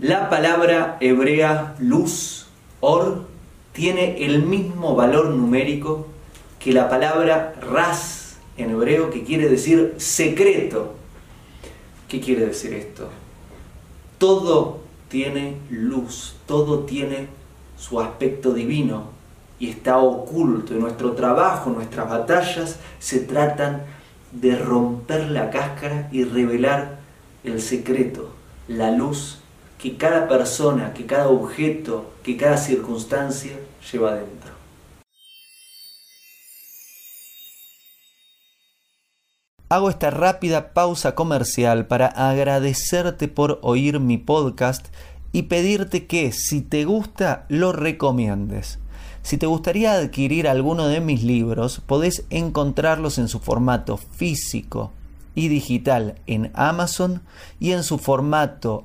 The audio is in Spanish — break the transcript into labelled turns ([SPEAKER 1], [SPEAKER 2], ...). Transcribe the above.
[SPEAKER 1] hebrea luz, or, tiene el mismo valor numérico que la palabra ras en hebreo, que quiere decir secreto. ¿Qué quiere decir esto? Todo tiene luz, todo tiene su aspecto divino y está oculto. Y nuestro trabajo, nuestras batallas se tratan de romper la cáscara y revelar el secreto, la luz que cada persona, que cada objeto, que cada circunstancia lleva dentro. Hago esta rápida pausa comercial para agradecerte por oír mi podcast y pedirte que si te gusta lo recomiendes. Si te gustaría adquirir alguno de mis libros, podés encontrarlos en su formato físico y digital en Amazon y en su formato